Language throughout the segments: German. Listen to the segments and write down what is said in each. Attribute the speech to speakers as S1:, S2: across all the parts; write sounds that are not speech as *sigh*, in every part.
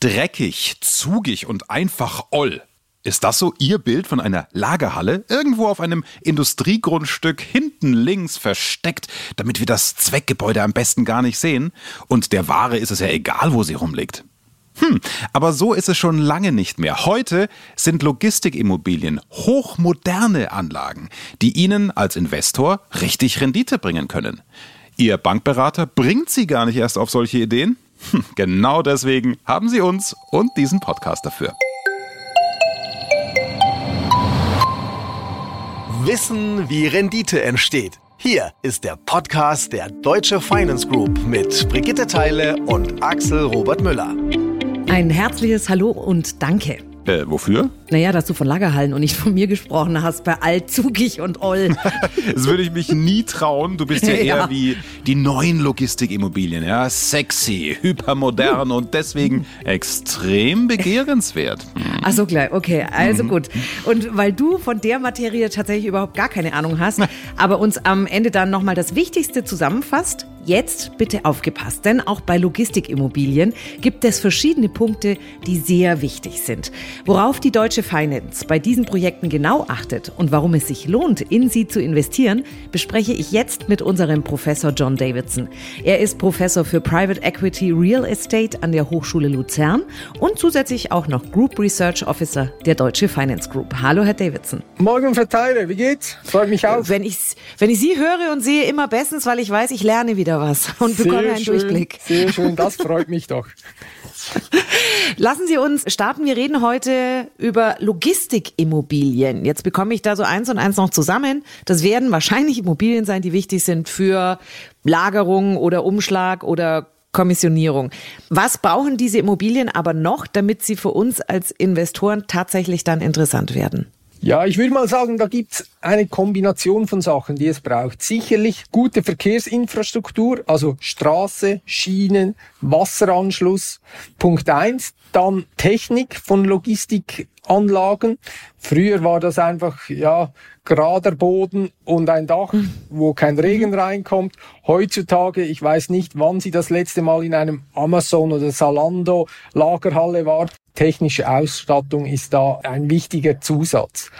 S1: Dreckig, zugig und einfach oll. Ist das so Ihr Bild von einer Lagerhalle? Irgendwo auf einem Industriegrundstück hinten links versteckt, damit wir das Zweckgebäude am besten gar nicht sehen? Und der Ware ist es ja egal, wo sie rumliegt. Hm, aber so ist es schon lange nicht mehr. Heute sind Logistikimmobilien hochmoderne Anlagen, die Ihnen als Investor richtig Rendite bringen können. Ihr Bankberater bringt Sie gar nicht erst auf solche Ideen? *laughs* Genau deswegen haben Sie uns und diesen Podcast dafür.
S2: Wissen, wie Rendite entsteht. Hier ist der Podcast der Deutsche Finance Group mit Brigitte Teile und Axel Robert Müller.
S3: Ein herzliches Hallo und Danke.
S1: Äh, wofür?
S3: Naja, dass du von Lagerhallen und nicht von mir gesprochen hast, bei Altzugig und Oll. *laughs*
S1: das würde ich mich nie trauen. Du bist ja *laughs* eher ja. wie die neuen Logistikimmobilien, ja. Sexy, hypermodern und deswegen extrem begehrenswert.
S3: Ach so, klar, okay, also mhm. gut. Und weil du von der Materie tatsächlich überhaupt gar keine Ahnung hast, aber uns am Ende dann nochmal das Wichtigste zusammenfasst, Jetzt bitte aufgepasst, denn auch bei Logistikimmobilien gibt es verschiedene Punkte, die sehr wichtig sind. Worauf die Deutsche Finance bei diesen Projekten genau achtet und warum es sich lohnt, in sie zu investieren, bespreche ich jetzt mit unserem Professor John Davidson. Er ist Professor für Private Equity Real Estate an der Hochschule Luzern und zusätzlich auch noch Group Research Officer der Deutsche Finance Group. Hallo, Herr Davidson.
S4: Morgen, Verteiler, wie geht's? Freut mich auch.
S3: Wenn ich, wenn ich Sie höre und sehe, immer bestens, weil ich weiß, ich lerne wieder wieder was *laughs* und sehr bekomme einen
S4: schön,
S3: Durchblick.
S4: Sehr schön, das *laughs* freut mich doch.
S3: Lassen Sie uns starten. Wir reden heute über Logistikimmobilien. Jetzt bekomme ich da so eins und eins noch zusammen. Das werden wahrscheinlich Immobilien sein, die wichtig sind für Lagerung oder Umschlag oder Kommissionierung. Was brauchen diese Immobilien aber noch, damit sie für uns als Investoren tatsächlich dann interessant werden?
S4: Ja, ich würde mal sagen, da gibt's eine Kombination von Sachen, die es braucht. Sicherlich gute Verkehrsinfrastruktur, also Straße, Schienen, Wasseranschluss. Punkt eins. Dann Technik von Logistikanlagen. Früher war das einfach, ja, gerader Boden und ein Dach, hm. wo kein Regen reinkommt. Heutzutage, ich weiß nicht, wann Sie das letzte Mal in einem Amazon oder Salando Lagerhalle waren. Technische Ausstattung ist da ein wichtiger Zusatz.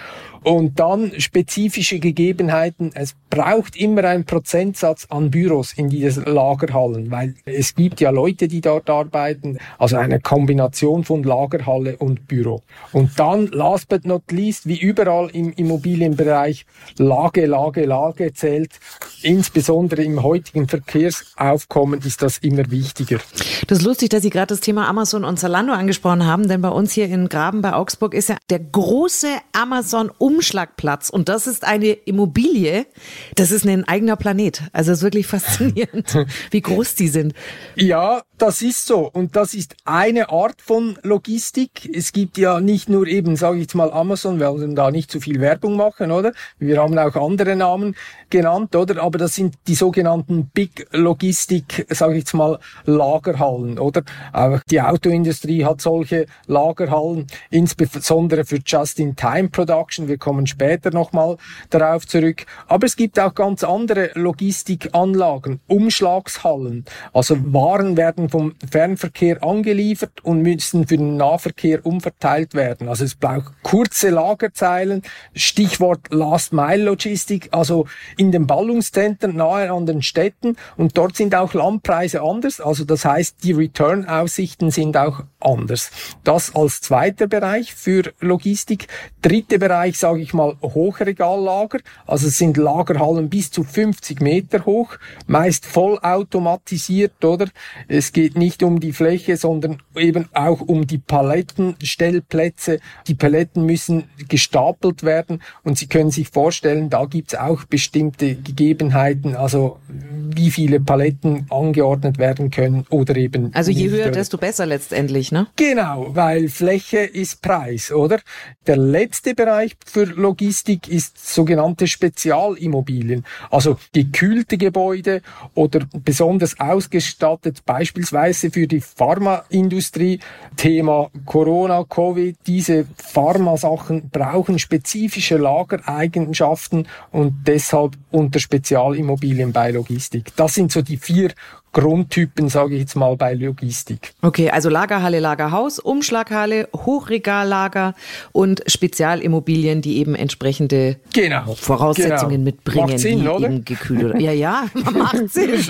S4: Und dann spezifische Gegebenheiten. Es braucht immer einen Prozentsatz an Büros in diesen Lagerhallen, weil es gibt ja Leute, die dort arbeiten. Also eine Kombination von Lagerhalle und Büro. Und dann, last but not least, wie überall im Immobilienbereich, Lage, Lage, Lage zählt. Insbesondere im heutigen Verkehrsaufkommen ist das immer wichtiger.
S3: Das ist lustig, dass Sie gerade das Thema Amazon und Zalando angesprochen haben, denn bei uns hier in Graben bei Augsburg ist ja der große Amazon Umschlagplatz. Und das ist eine Immobilie. Das ist ein eigener Planet. Also es ist wirklich faszinierend, *laughs* wie groß die sind.
S4: Ja, das ist so. Und das ist eine Art von Logistik. Es gibt ja nicht nur eben, sage ich jetzt mal, Amazon, wir wollen da nicht zu viel Werbung machen, oder? Wir haben auch andere Namen genannt, oder? Aber das sind die sogenannten Big Logistik, sage ich jetzt mal, Lagerhallen, oder? Auch die Autoindustrie hat solche Lagerhallen, insbesondere für Just-in-Time-Production. Wir kommen später nochmal darauf zurück. Aber es gibt auch ganz andere Logistikanlagen, Umschlagshallen. Also Waren werden vom Fernverkehr angeliefert und müssen für den Nahverkehr umverteilt werden. Also es braucht kurze Lagerzeilen, Stichwort Last Mile Logistik, also in den Ballungszentren nahe an den Städten und dort sind auch Landpreise anders. Also das heißt, die Return-Aussichten sind auch anders. Das als zweiter Bereich für Logistik. Dritter Bereich, sage ich mal, Hochregallager. Also es sind Lagerhallen bis zu 50 Meter hoch, meist vollautomatisiert, oder? Es geht nicht um die Fläche, sondern eben auch um die Palettenstellplätze. Die Paletten müssen gestapelt werden und Sie können sich vorstellen, da gibt es auch bestimmte Gegebenheiten, also wie viele Paletten angeordnet werden können oder eben.
S3: Also je höher, desto besser letztendlich, ne?
S4: Genau, weil Fläche ist Preis, oder? Der letzte Bereich für Logistik ist sogenannte Spezialimmobilien, also gekühlte Gebäude oder besonders ausgestattet, beispielsweise beispielsweise für die Pharmaindustrie. Thema Corona, Covid, diese Pharmasachen brauchen spezifische Lagereigenschaften und deshalb unter Spezialimmobilien bei Logistik. Das sind so die vier Grundtypen, sage ich jetzt mal, bei Logistik.
S3: Okay, also Lagerhalle, Lagerhaus, Umschlaghalle, Hochregallager und Spezialimmobilien, die eben entsprechende genau, Voraussetzungen genau. mitbringen. Macht
S4: Sinn, oder?
S3: Eben gekühlt oder, ja, ja, *laughs* macht Sinn.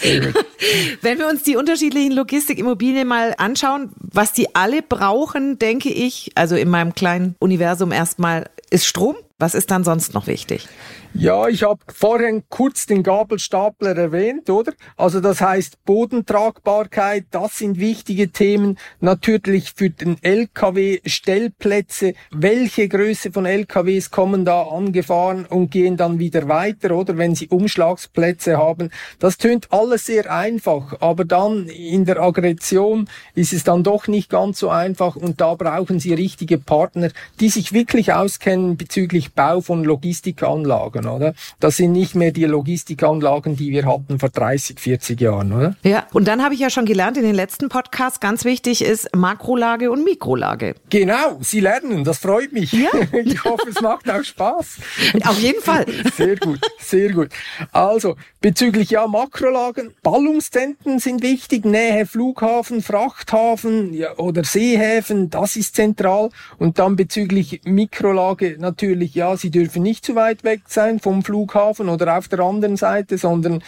S3: *laughs* Wenn wir uns die unterschiedlichen Logistikimmobilien mal anschauen, was die alle brauchen, denke ich, also in meinem kleinen Universum erstmal, ist Strom. Was ist dann sonst noch wichtig?
S4: Ja, ich habe vorhin kurz den Gabelstapler erwähnt, oder? Also das heißt Bodentragbarkeit, das sind wichtige Themen. Natürlich für den LKW Stellplätze. Welche Größe von LKWs kommen da angefahren und gehen dann wieder weiter, oder? Wenn sie Umschlagsplätze haben. Das tönt alles sehr einfach, aber dann in der Aggression ist es dann doch nicht ganz so einfach und da brauchen sie richtige Partner, die sich wirklich auskennen bezüglich Bau von Logistikanlagen oder? Das sind nicht mehr die Logistikanlagen, die wir hatten vor 30, 40 Jahren, oder?
S3: Ja, und dann habe ich ja schon gelernt in den letzten Podcasts, ganz wichtig ist Makrolage und Mikrolage.
S4: Genau, Sie lernen, das freut mich. Ja. *laughs* Ich hoffe, es macht auch Spaß. *laughs*
S3: Auf jeden Fall.
S4: Sehr gut, sehr gut. Also, bezüglich ja Makrolagen, Ballungszentren sind wichtig, Nähe Flughafen, Frachthafen ja, oder Seehäfen, das ist zentral. Und dann bezüglich Mikrolage natürlich, ja, sie dürfen nicht zu weit weg sein vom Flughafen oder auf der anderen Seite, sondern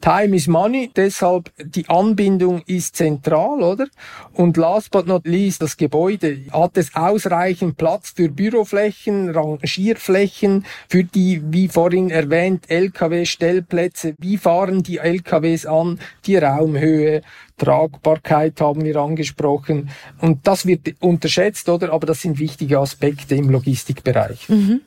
S4: Time is money, deshalb die Anbindung ist zentral, oder? Und last but not least, das Gebäude. Hat es ausreichend Platz für Büroflächen, Rangierflächen, für die, wie vorhin erwähnt, LKW-Stellplätze? Wie fahren die LKWs an? Die Raumhöhe, Tragbarkeit haben wir angesprochen. Und das wird unterschätzt, oder? Aber das sind wichtige Aspekte im Logistikbereich. Mhm.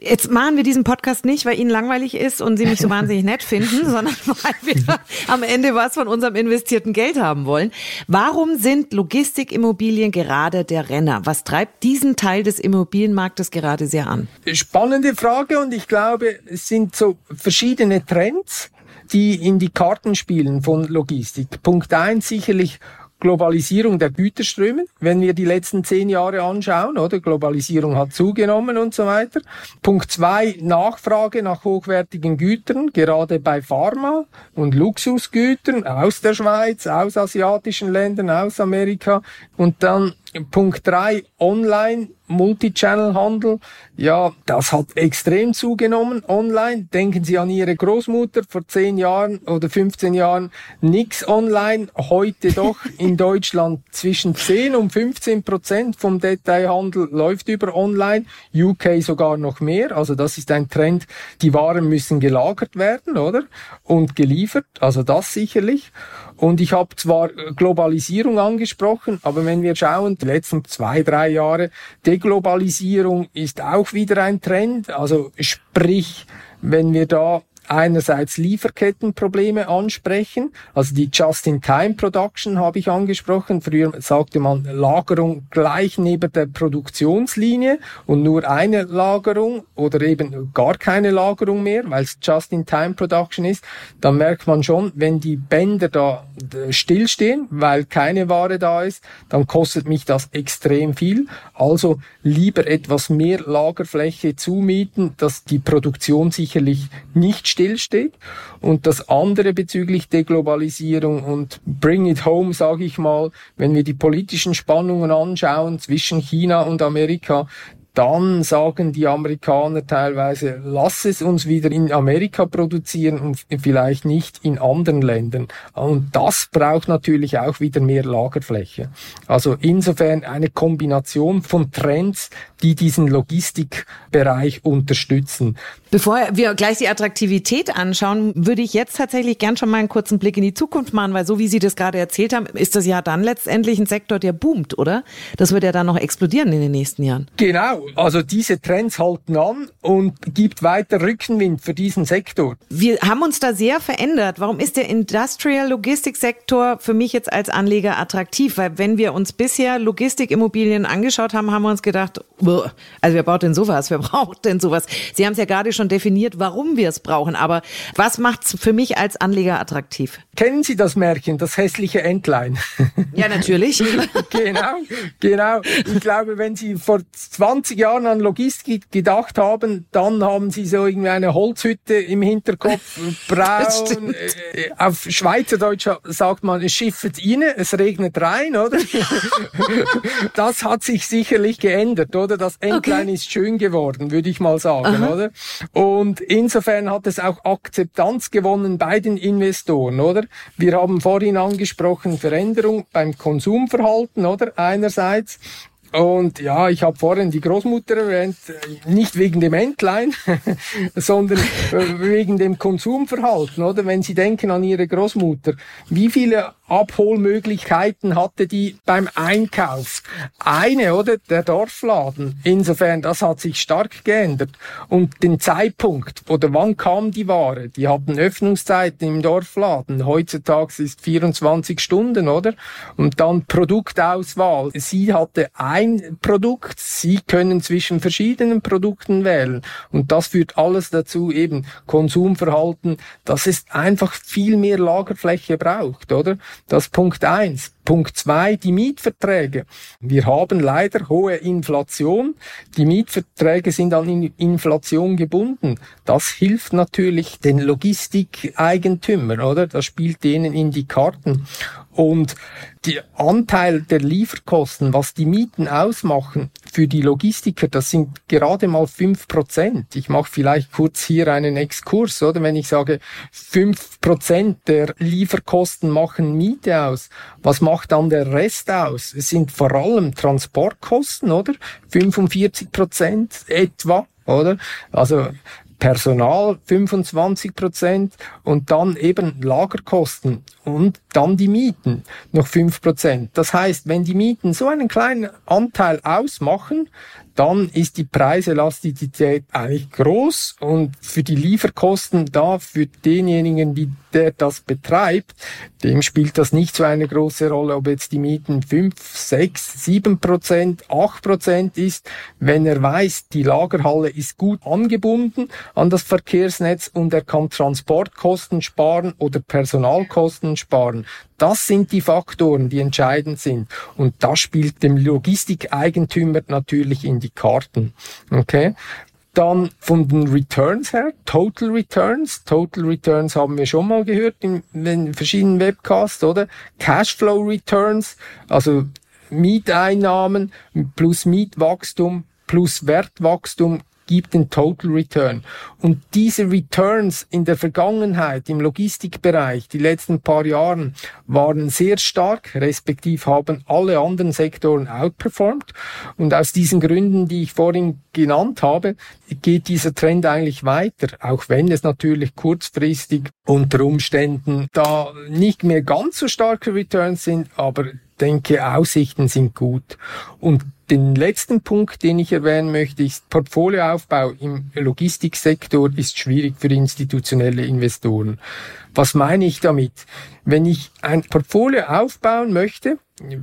S3: Jetzt machen wir diesen Podcast nicht, weil Ihnen langweilig ist und Sie mich so wahnsinnig nett finden, *laughs* sondern weil wir am Ende was von unserem investierten Geld haben wollen. Warum sind Logistikimmobilien gerade der Renner? Was treibt diesen Teil des Immobilienmarktes gerade sehr an?
S4: Spannende Frage und ich glaube, es sind so verschiedene Trends die in die Karten spielen von Logistik. Punkt eins sicherlich Globalisierung der Güterströme, wenn wir die letzten zehn Jahre anschauen, oder? Globalisierung hat zugenommen und so weiter. Punkt zwei, Nachfrage nach hochwertigen Gütern, gerade bei Pharma und Luxusgütern aus der Schweiz, aus asiatischen Ländern, aus Amerika. Und dann Punkt drei Online Multichannel-Handel, ja, das hat extrem zugenommen online. Denken Sie an Ihre Großmutter vor 10 Jahren oder 15 Jahren, nix online. Heute doch *laughs* in Deutschland zwischen 10 und 15 Prozent vom Detailhandel läuft über online. UK sogar noch mehr. Also das ist ein Trend. Die Waren müssen gelagert werden, oder? Und geliefert. Also das sicherlich. Und ich habe zwar Globalisierung angesprochen, aber wenn wir schauen, die letzten zwei, drei Jahre, Deglobalisierung ist auch wieder ein Trend. Also sprich, wenn wir da einerseits Lieferkettenprobleme ansprechen, also die Just-in-Time-Production habe ich angesprochen. Früher sagte man Lagerung gleich neben der Produktionslinie und nur eine Lagerung oder eben gar keine Lagerung mehr, weil es Just-in-Time-Production ist. Dann merkt man schon, wenn die Bänder da stillstehen, weil keine Ware da ist, dann kostet mich das extrem viel. Also lieber etwas mehr Lagerfläche zumieten, dass die Produktion sicherlich nicht stillsteht. Und das andere bezüglich Deglobalisierung und Bring it home, sage ich mal, wenn wir die politischen Spannungen anschauen zwischen China und Amerika, dann sagen die Amerikaner teilweise, lass es uns wieder in Amerika produzieren und vielleicht nicht in anderen Ländern. Und das braucht natürlich auch wieder mehr Lagerfläche. Also insofern eine Kombination von Trends, die diesen Logistikbereich unterstützen.
S3: Bevor wir gleich die Attraktivität anschauen, würde ich jetzt tatsächlich gern schon mal einen kurzen Blick in die Zukunft machen, weil so wie Sie das gerade erzählt haben, ist das ja dann letztendlich ein Sektor, der boomt, oder? Das wird ja dann noch explodieren in den nächsten Jahren.
S4: Genau, also diese Trends halten an und gibt weiter Rückenwind für diesen Sektor.
S3: Wir haben uns da sehr verändert. Warum ist der Industrial Logistics Sektor für mich jetzt als Anleger attraktiv? Weil wenn wir uns bisher Logistikimmobilien angeschaut haben, haben wir uns gedacht, also wer baut denn sowas? Wer *laughs* braucht denn sowas? Sie haben es ja gerade schon definiert, warum wir es brauchen. Aber was macht es für mich als Anleger attraktiv?
S4: Kennen Sie das Märchen, das hässliche Entlein?
S3: Ja, natürlich. *laughs*
S4: genau, genau. Ich glaube, wenn Sie vor 20 Jahren an Logistik gedacht haben, dann haben Sie so irgendwie eine Holzhütte im Hinterkopf, *laughs* braun. Äh, auf Schweizerdeutsch sagt man, es schiffet inne, es regnet rein, oder? *laughs* das hat sich sicherlich geändert, oder? Das Entlein okay. ist schön geworden, würde ich mal sagen, Aha. oder? Und insofern hat es auch Akzeptanz gewonnen bei den Investoren, oder? Wir haben vorhin angesprochen Veränderung beim Konsumverhalten, oder? Einerseits und ja, ich habe vorhin die Großmutter erwähnt, nicht wegen dem Entlein, *laughs* sondern wegen dem Konsumverhalten, oder? Wenn Sie denken an Ihre Großmutter, wie viele Abholmöglichkeiten hatte die beim Einkauf? Eine, oder? Der Dorfladen. Insofern, das hat sich stark geändert. Und den Zeitpunkt, oder wann kam die Ware? Die hatten Öffnungszeiten im Dorfladen. Heutzutage ist 24 Stunden, oder? Und dann Produktauswahl. Sie hatte ein Produkt. Sie können zwischen verschiedenen Produkten wählen. Und das führt alles dazu, eben Konsumverhalten, dass es einfach viel mehr Lagerfläche braucht, oder? Das Punkt eins. Punkt zwei, die Mietverträge. Wir haben leider hohe Inflation. Die Mietverträge sind an Inflation gebunden. Das hilft natürlich den Logistikeigentümern, oder? Das spielt denen in die Karten. Und der Anteil der Lieferkosten, was die Mieten ausmachen für die Logistiker, das sind gerade mal fünf Prozent. Ich mache vielleicht kurz hier einen Exkurs, oder? Wenn ich sage, fünf Prozent der Lieferkosten machen Miete aus, was macht dann der Rest aus? Es sind vor allem Transportkosten, oder? 45 Prozent etwa oder? Also Personal 25 Prozent und dann eben Lagerkosten und dann die Mieten noch 5 Prozent. Das heißt, wenn die Mieten so einen kleinen Anteil ausmachen, dann ist die Preiselastizität eigentlich groß und für die Lieferkosten da, für denjenigen, die der das betreibt, dem spielt das nicht so eine große Rolle, ob jetzt die Mieten 5, 6, 7 Prozent, 8 Prozent ist, wenn er weiß, die Lagerhalle ist gut angebunden an das Verkehrsnetz und er kann Transportkosten sparen oder Personalkosten sparen. Das sind die Faktoren, die entscheidend sind. Und das spielt dem Logistikeigentümer natürlich in die Karten. Okay? Dann von den Returns her, Total Returns. Total Returns haben wir schon mal gehört in, in verschiedenen Webcasts, oder? Cashflow Returns, also Mieteinnahmen plus Mietwachstum plus Wertwachstum gibt den Total Return. Und diese Returns in der Vergangenheit im Logistikbereich, die letzten paar Jahren, waren sehr stark, respektiv haben alle anderen Sektoren outperformed. Und aus diesen Gründen, die ich vorhin genannt habe, geht dieser Trend eigentlich weiter, auch wenn es natürlich kurzfristig unter Umständen da nicht mehr ganz so starke Returns sind, aber denke, Aussichten sind gut. Und den letzten Punkt, den ich erwähnen möchte, ist Portfolioaufbau im Logistiksektor ist schwierig für institutionelle Investoren. Was meine ich damit? Wenn ich ein Portfolio aufbauen möchte,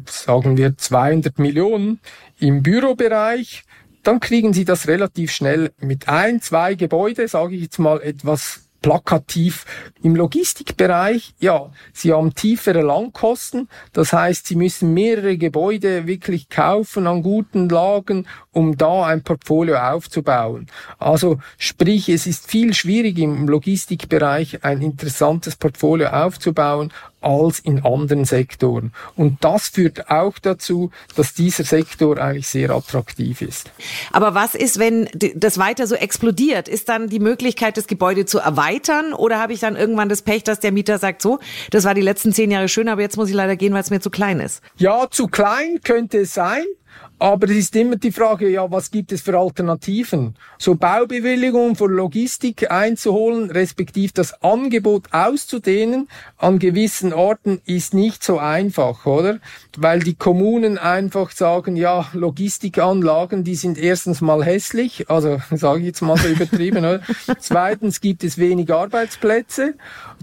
S4: sagen wir 200 Millionen im Bürobereich, dann kriegen Sie das relativ schnell mit ein, zwei Gebäude, sage ich jetzt mal etwas plakativ. Im Logistikbereich, ja, Sie haben tiefere Langkosten. Das heißt, Sie müssen mehrere Gebäude wirklich kaufen an guten Lagen, um da ein Portfolio aufzubauen. Also sprich, es ist viel schwieriger im Logistikbereich ein interessantes Portfolio aufzubauen als in anderen Sektoren. Und das führt auch dazu, dass dieser Sektor eigentlich sehr attraktiv ist.
S3: Aber was ist, wenn das weiter so explodiert? Ist dann die Möglichkeit, das Gebäude zu erweitern? Oder habe ich dann irgendwann das Pech, dass der Mieter sagt, so, das war die letzten zehn Jahre schön, aber jetzt muss ich leider gehen, weil es mir zu klein ist?
S4: Ja, zu klein könnte es sein. Aber es ist immer die Frage, ja, was gibt es für Alternativen? So Baubewilligungen für Logistik einzuholen, respektiv das Angebot auszudehnen an gewissen Orten ist nicht so einfach, oder? Weil die Kommunen einfach sagen, ja, Logistikanlagen, die sind erstens mal hässlich, also *laughs* sage ich jetzt mal so übertrieben, oder? Zweitens gibt es wenig Arbeitsplätze.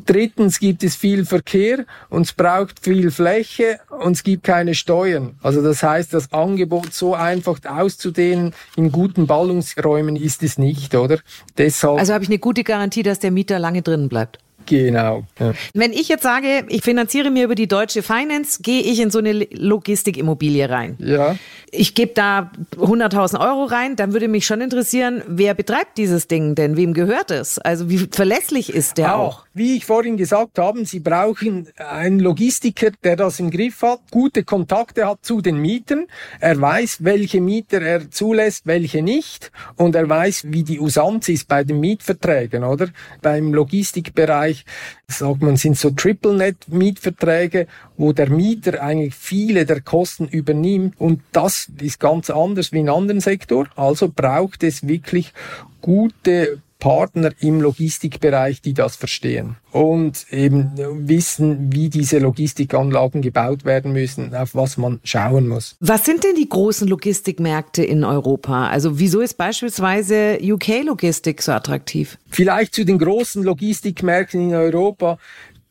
S4: Drittens gibt es viel Verkehr und es braucht viel Fläche und es gibt keine Steuern. Also das heißt, das Angebot so einfach auszudehnen in guten Ballungsräumen ist es nicht, oder?
S3: Deshalb also habe ich eine gute Garantie, dass der Mieter lange drinnen bleibt.
S4: Genau. Ja.
S3: Wenn ich jetzt sage, ich finanziere mir über die Deutsche Finance, gehe ich in so eine Logistikimmobilie rein.
S4: Ja.
S3: Ich gebe da 100.000 Euro rein, dann würde mich schon interessieren, wer betreibt dieses Ding denn? Wem gehört es? Also wie verlässlich ist der auch? auch?
S4: Wie ich vorhin gesagt habe, Sie brauchen einen Logistiker, der das im Griff hat, gute Kontakte hat zu den Mietern. Er weiß, welche Mieter er zulässt, welche nicht. Und er weiß, wie die Usanz ist bei den Mietverträgen, oder? Beim Logistikbereich Bereich, sagt man, sind so Triple-Net-Mietverträge, wo der Mieter eigentlich viele der Kosten übernimmt. Und das ist ganz anders wie in anderen Sektor. Also braucht es wirklich gute Partner im Logistikbereich, die das verstehen und eben wissen, wie diese Logistikanlagen gebaut werden müssen, auf was man schauen muss.
S3: Was sind denn die großen Logistikmärkte in Europa? Also wieso ist beispielsweise UK-Logistik so attraktiv?
S4: Vielleicht zu den großen Logistikmärkten in Europa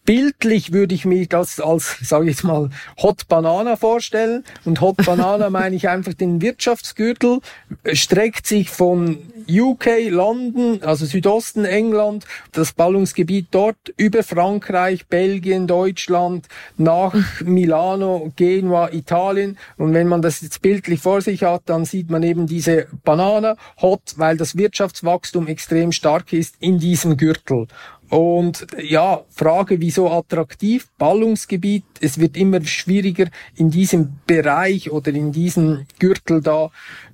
S4: bildlich würde ich mir das als, sage ich jetzt mal, Hot Banana vorstellen. Und Hot Banana *laughs* meine ich einfach den Wirtschaftsgürtel, streckt sich von UK, London, also Südosten England, das Ballungsgebiet dort über Frankreich, Belgien, Deutschland, nach *laughs* Milano, Genua, Italien. Und wenn man das jetzt bildlich vor sich hat, dann sieht man eben diese Banana Hot, weil das Wirtschaftswachstum extrem stark ist in diesem Gürtel. Und ja, Frage, wieso attraktiv? Ballungsgebiet, es wird immer schwieriger in diesem Bereich oder in diesem Gürtel da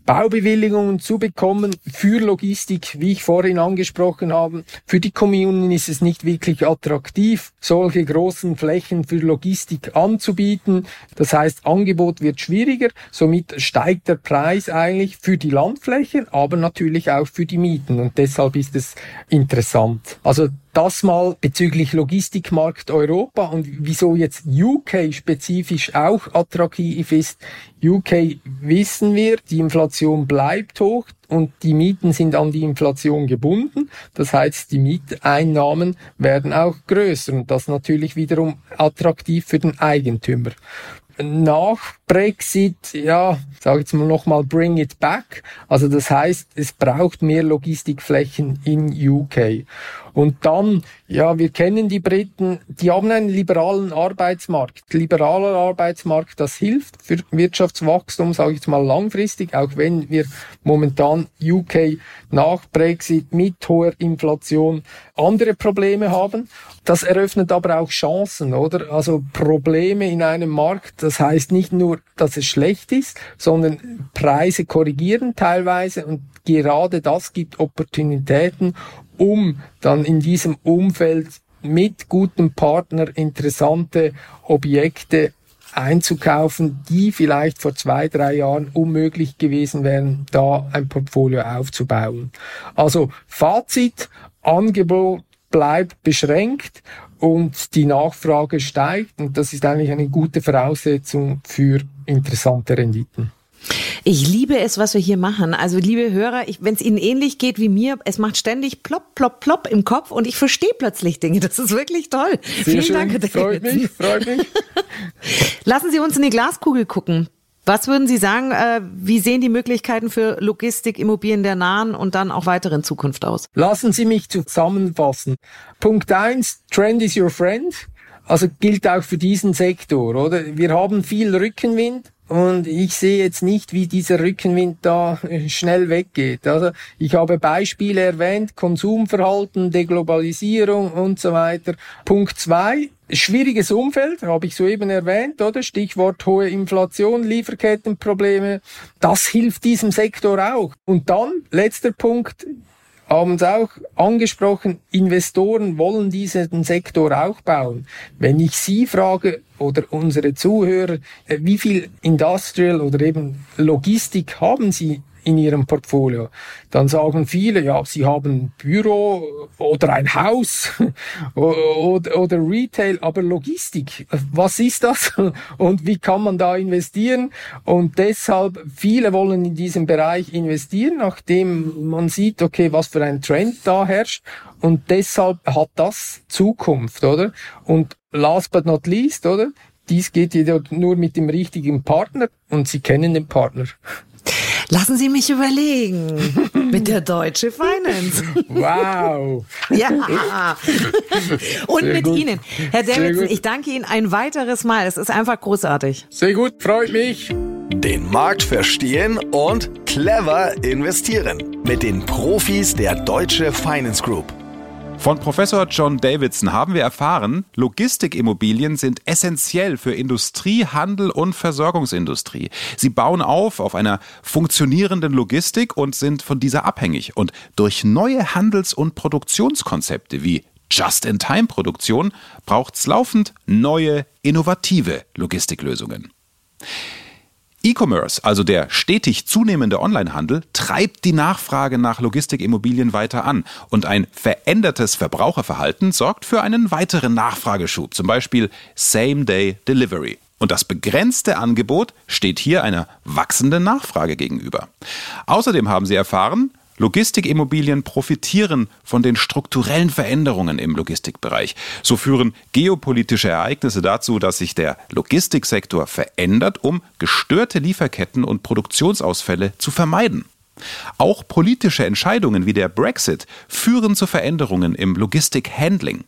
S4: Baubewilligungen zu bekommen für Logistik, wie ich vorhin angesprochen habe. Für die Kommunen ist es nicht wirklich attraktiv, solche großen Flächen für Logistik anzubieten. Das heißt, Angebot wird schwieriger, somit steigt der Preis eigentlich für die Landflächen, aber natürlich auch für die Mieten und deshalb ist es interessant. Also das mal bezüglich Logistikmarkt Europa und wieso jetzt UK spezifisch auch attraktiv ist. UK wissen wir, die Inflation bleibt hoch und die Mieten sind an die Inflation gebunden. Das heißt, die Mieteinnahmen werden auch größer und das natürlich wiederum attraktiv für den Eigentümer nach Brexit, ja, sage jetzt mal nochmal, bring it back. Also das heißt, es braucht mehr Logistikflächen in UK. Und dann, ja, wir kennen die Briten, die haben einen liberalen Arbeitsmarkt. Liberaler Arbeitsmarkt, das hilft für Wirtschaftswachstum, sage ich jetzt mal langfristig, auch wenn wir momentan UK nach Brexit mit hoher Inflation andere Probleme haben. Das eröffnet aber auch Chancen, oder? Also Probleme in einem Markt, das heißt nicht nur, dass es schlecht ist, sondern Preise korrigieren teilweise und gerade das gibt Opportunitäten, um dann in diesem Umfeld mit gutem Partner interessante Objekte einzukaufen, die vielleicht vor zwei, drei Jahren unmöglich gewesen wären, da ein Portfolio aufzubauen. Also Fazit, Angebot bleibt beschränkt und die Nachfrage steigt und das ist eigentlich eine gute Voraussetzung für interessante Renditen.
S3: Ich liebe es, was wir hier machen. Also, liebe Hörer, wenn es Ihnen ähnlich geht wie mir, es macht ständig plopp, plopp, plopp im Kopf und ich verstehe plötzlich Dinge. Das ist wirklich toll.
S4: Sehr Vielen schön. Dank. David. Freut mich, freut mich. *laughs*
S3: Lassen Sie uns in die Glaskugel gucken. Was würden Sie sagen, äh, wie sehen die Möglichkeiten für Logistik, Immobilien der nahen und dann auch weiteren Zukunft aus?
S4: Lassen Sie mich zusammenfassen. Punkt eins: Trend is your friend. Also gilt auch für diesen Sektor, oder? Wir haben viel Rückenwind. Und ich sehe jetzt nicht, wie dieser Rückenwind da äh, schnell weggeht. Also ich habe Beispiele erwähnt, Konsumverhalten, Deglobalisierung und so weiter. Punkt zwei, schwieriges Umfeld, habe ich soeben erwähnt, oder? Stichwort hohe Inflation, Lieferkettenprobleme. Das hilft diesem Sektor auch. Und dann, letzter Punkt, haben es auch angesprochen, Investoren wollen diesen Sektor auch bauen. Wenn ich Sie frage oder unsere Zuhörer, äh, wie viel Industrial oder eben Logistik haben Sie in ihrem Portfolio. Dann sagen viele, ja, sie haben Büro oder ein Haus *laughs* oder, oder Retail, aber Logistik, was ist das *laughs* und wie kann man da investieren? Und deshalb, viele wollen in diesem Bereich investieren, nachdem man sieht, okay, was für ein Trend da herrscht. Und deshalb hat das Zukunft, oder? Und last but not least, oder? Dies geht jedoch nur mit dem richtigen Partner und Sie kennen den Partner.
S3: Lassen Sie mich überlegen. *laughs* Mit der Deutsche Finance.
S4: Wow. *laughs*
S3: ja. Und Sehr mit gut. Ihnen. Herr Davidson, ich danke Ihnen ein weiteres Mal. Es ist einfach großartig.
S4: Sehr gut, freut mich.
S2: Den Markt verstehen und clever investieren. Mit den Profis der Deutsche Finance Group.
S1: Von Professor John Davidson haben wir erfahren, Logistikimmobilien sind essentiell für Industrie, Handel und Versorgungsindustrie. Sie bauen auf auf einer funktionierenden Logistik und sind von dieser abhängig. Und durch neue Handels- und Produktionskonzepte wie Just-in-Time-Produktion braucht es laufend neue, innovative Logistiklösungen. E-Commerce, also der stetig zunehmende Onlinehandel, treibt die Nachfrage nach Logistikimmobilien weiter an und ein verändertes Verbraucherverhalten sorgt für einen weiteren Nachfrageschub, zum Beispiel Same-Day Delivery. Und das begrenzte Angebot steht hier einer wachsenden Nachfrage gegenüber. Außerdem haben Sie erfahren, Logistikimmobilien profitieren von den strukturellen Veränderungen im Logistikbereich. So führen geopolitische Ereignisse dazu, dass sich der Logistiksektor verändert, um gestörte Lieferketten und Produktionsausfälle zu vermeiden. Auch politische Entscheidungen wie der Brexit führen zu Veränderungen im Logistikhandling.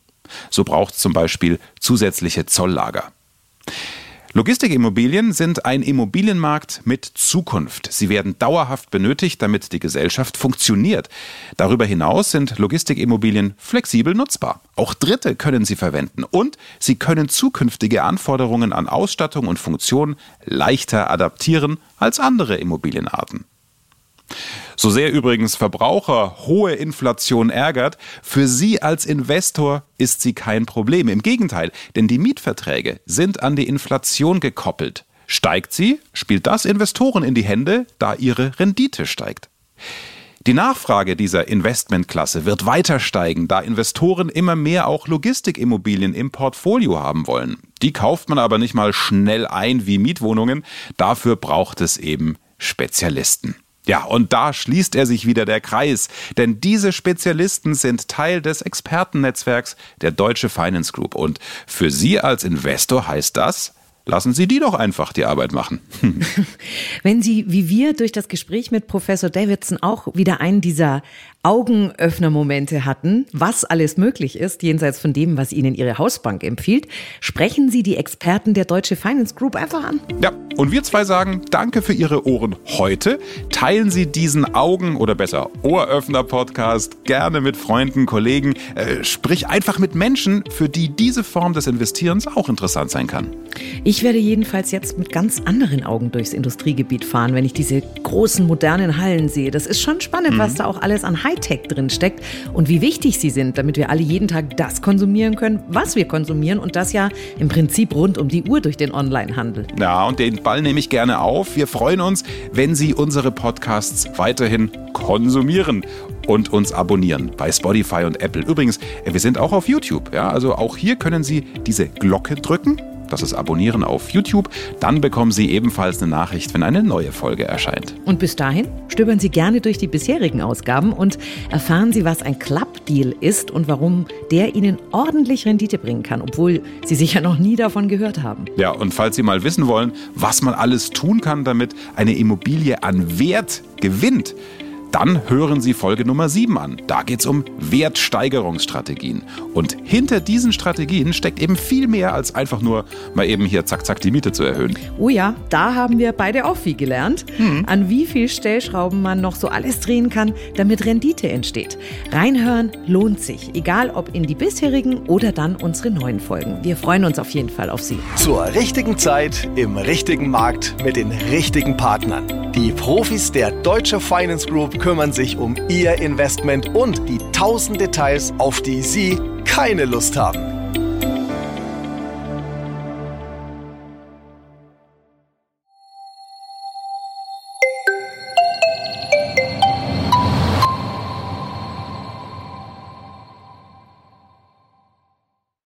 S1: So braucht es zum Beispiel zusätzliche Zolllager. Logistikimmobilien sind ein Immobilienmarkt mit Zukunft. Sie werden dauerhaft benötigt, damit die Gesellschaft funktioniert. Darüber hinaus sind Logistikimmobilien flexibel nutzbar. Auch Dritte können sie verwenden und sie können zukünftige Anforderungen an Ausstattung und Funktion leichter adaptieren als andere Immobilienarten. So sehr übrigens Verbraucher hohe Inflation ärgert, für Sie als Investor ist sie kein Problem. Im Gegenteil, denn die Mietverträge sind an die Inflation gekoppelt. Steigt sie, spielt das Investoren in die Hände, da ihre Rendite steigt. Die Nachfrage dieser Investmentklasse wird weiter steigen, da Investoren immer mehr auch Logistikimmobilien im Portfolio haben wollen. Die kauft man aber nicht mal schnell ein wie Mietwohnungen, dafür braucht es eben Spezialisten. Ja, und da schließt er sich wieder der Kreis, denn diese Spezialisten sind Teil des Expertennetzwerks der Deutsche Finance Group. Und für Sie als Investor heißt das, lassen Sie die doch einfach die Arbeit machen. *laughs*
S3: Wenn Sie, wie wir, durch das Gespräch mit Professor Davidson auch wieder einen dieser Augenöffnermomente hatten, was alles möglich ist, jenseits von dem, was Ihnen Ihre Hausbank empfiehlt, sprechen Sie die Experten der Deutsche Finance Group einfach an.
S1: Ja, und wir zwei sagen Danke für Ihre Ohren heute. Teilen Sie diesen Augen- oder besser Ohröffner-Podcast gerne mit Freunden, Kollegen. Äh, sprich einfach mit Menschen, für die diese Form des Investierens auch interessant sein kann.
S3: Ich werde jedenfalls jetzt mit ganz anderen Augen durchs Industriegebiet fahren, wenn ich diese großen modernen Hallen sehe. Das ist schon spannend, mhm. was da auch alles an Hightech drin steckt und wie wichtig sie sind, damit wir alle jeden Tag das konsumieren können, was wir konsumieren und das ja im Prinzip rund um die Uhr durch den Onlinehandel.
S1: Ja, und den Ball nehme ich gerne auf. Wir freuen uns, wenn Sie unsere Podcasts weiterhin konsumieren und uns abonnieren bei Spotify und Apple. Übrigens, wir sind auch auf YouTube. Ja, also auch hier können Sie diese Glocke drücken das ist Abonnieren auf YouTube. Dann bekommen Sie ebenfalls eine Nachricht, wenn eine neue Folge erscheint.
S3: Und bis dahin stöbern Sie gerne durch die bisherigen Ausgaben und erfahren Sie, was ein Club-Deal ist und warum der Ihnen ordentlich Rendite bringen kann, obwohl Sie sicher noch nie davon gehört haben.
S1: Ja, und falls Sie mal wissen wollen, was man alles tun kann, damit eine Immobilie an Wert gewinnt, dann hören Sie Folge Nummer 7 an. Da geht es um Wertsteigerungsstrategien. Und hinter diesen Strategien steckt eben viel mehr als einfach nur mal eben hier zack, zack die Miete zu erhöhen.
S3: Oh ja, da haben wir beide auch viel gelernt. Hm. An wie viel Stellschrauben man noch so alles drehen kann, damit Rendite entsteht. Reinhören lohnt sich, egal ob in die bisherigen oder dann unsere neuen Folgen. Wir freuen uns auf jeden Fall auf Sie.
S2: Zur richtigen Zeit, im richtigen Markt, mit den richtigen Partnern. Die Profis der Deutsche Finance Group kümmern sich um Ihr Investment und die tausend Details, auf die Sie keine Lust haben.